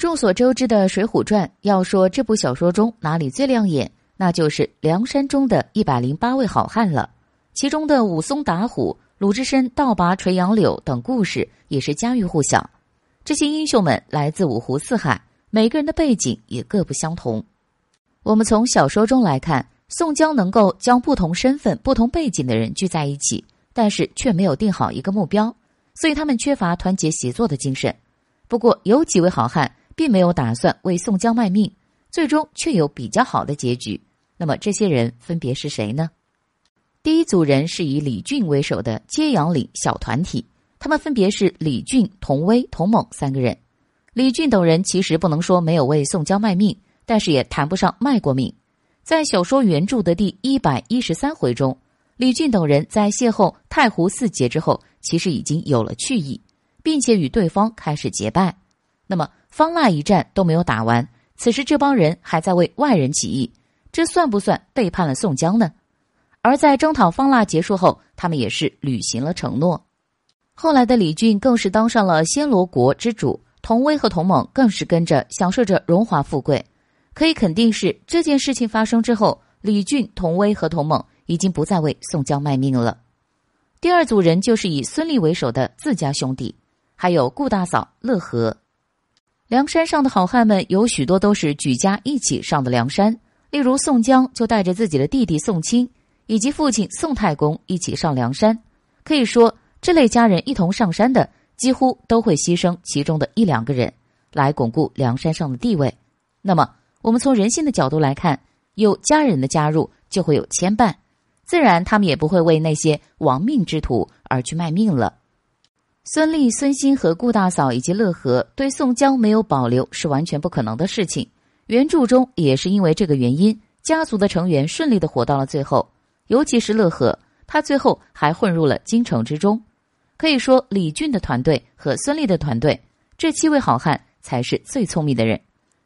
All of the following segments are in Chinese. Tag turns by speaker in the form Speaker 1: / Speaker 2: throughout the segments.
Speaker 1: 众所周知的《水浒传》，要说这部小说中哪里最亮眼，那就是梁山中的一百零八位好汉了。其中的武松打虎、鲁智深倒拔垂杨柳等故事也是家喻户晓。这些英雄们来自五湖四海，每个人的背景也各不相同。我们从小说中来看，宋江能够将不同身份、不同背景的人聚在一起，但是却没有定好一个目标，所以他们缺乏团结协作的精神。不过有几位好汉。并没有打算为宋江卖命，最终却有比较好的结局。那么这些人分别是谁呢？第一组人是以李俊为首的揭阳岭小团体，他们分别是李俊、童威、童猛三个人。李俊等人其实不能说没有为宋江卖命，但是也谈不上卖过命。在小说原著的第一百一十三回中，李俊等人在邂逅太湖四杰之后，其实已经有了去意，并且与对方开始结拜。那么。方腊一战都没有打完，此时这帮人还在为外人起义，这算不算背叛了宋江呢？而在征讨方腊结束后，他们也是履行了承诺。后来的李俊更是当上了暹罗国之主，童威和童猛更是跟着享受着荣华富贵。可以肯定是这件事情发生之后，李俊、童威和童猛已经不再为宋江卖命了。第二组人就是以孙立为首的自家兄弟，还有顾大嫂乐和。梁山上的好汉们有许多都是举家一起上的梁山，例如宋江就带着自己的弟弟宋清以及父亲宋太公一起上梁山。可以说，这类家人一同上山的，几乎都会牺牲其中的一两个人，来巩固梁山上的地位。那么，我们从人性的角度来看，有家人的加入就会有牵绊，自然他们也不会为那些亡命之徒而去卖命了。孙俪、孙兴和顾大嫂以及乐和对宋江没有保留是完全不可能的事情。原著中也是因为这个原因，家族的成员顺利的活到了最后。尤其是乐和，他最后还混入了京城之中。可以说，李俊的团队和孙俪的团队这七位好汉才是最聪明的人，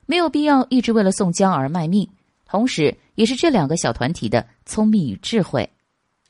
Speaker 1: 没有必要一直为了宋江而卖命。同时，也是这两个小团体的聪明与智慧。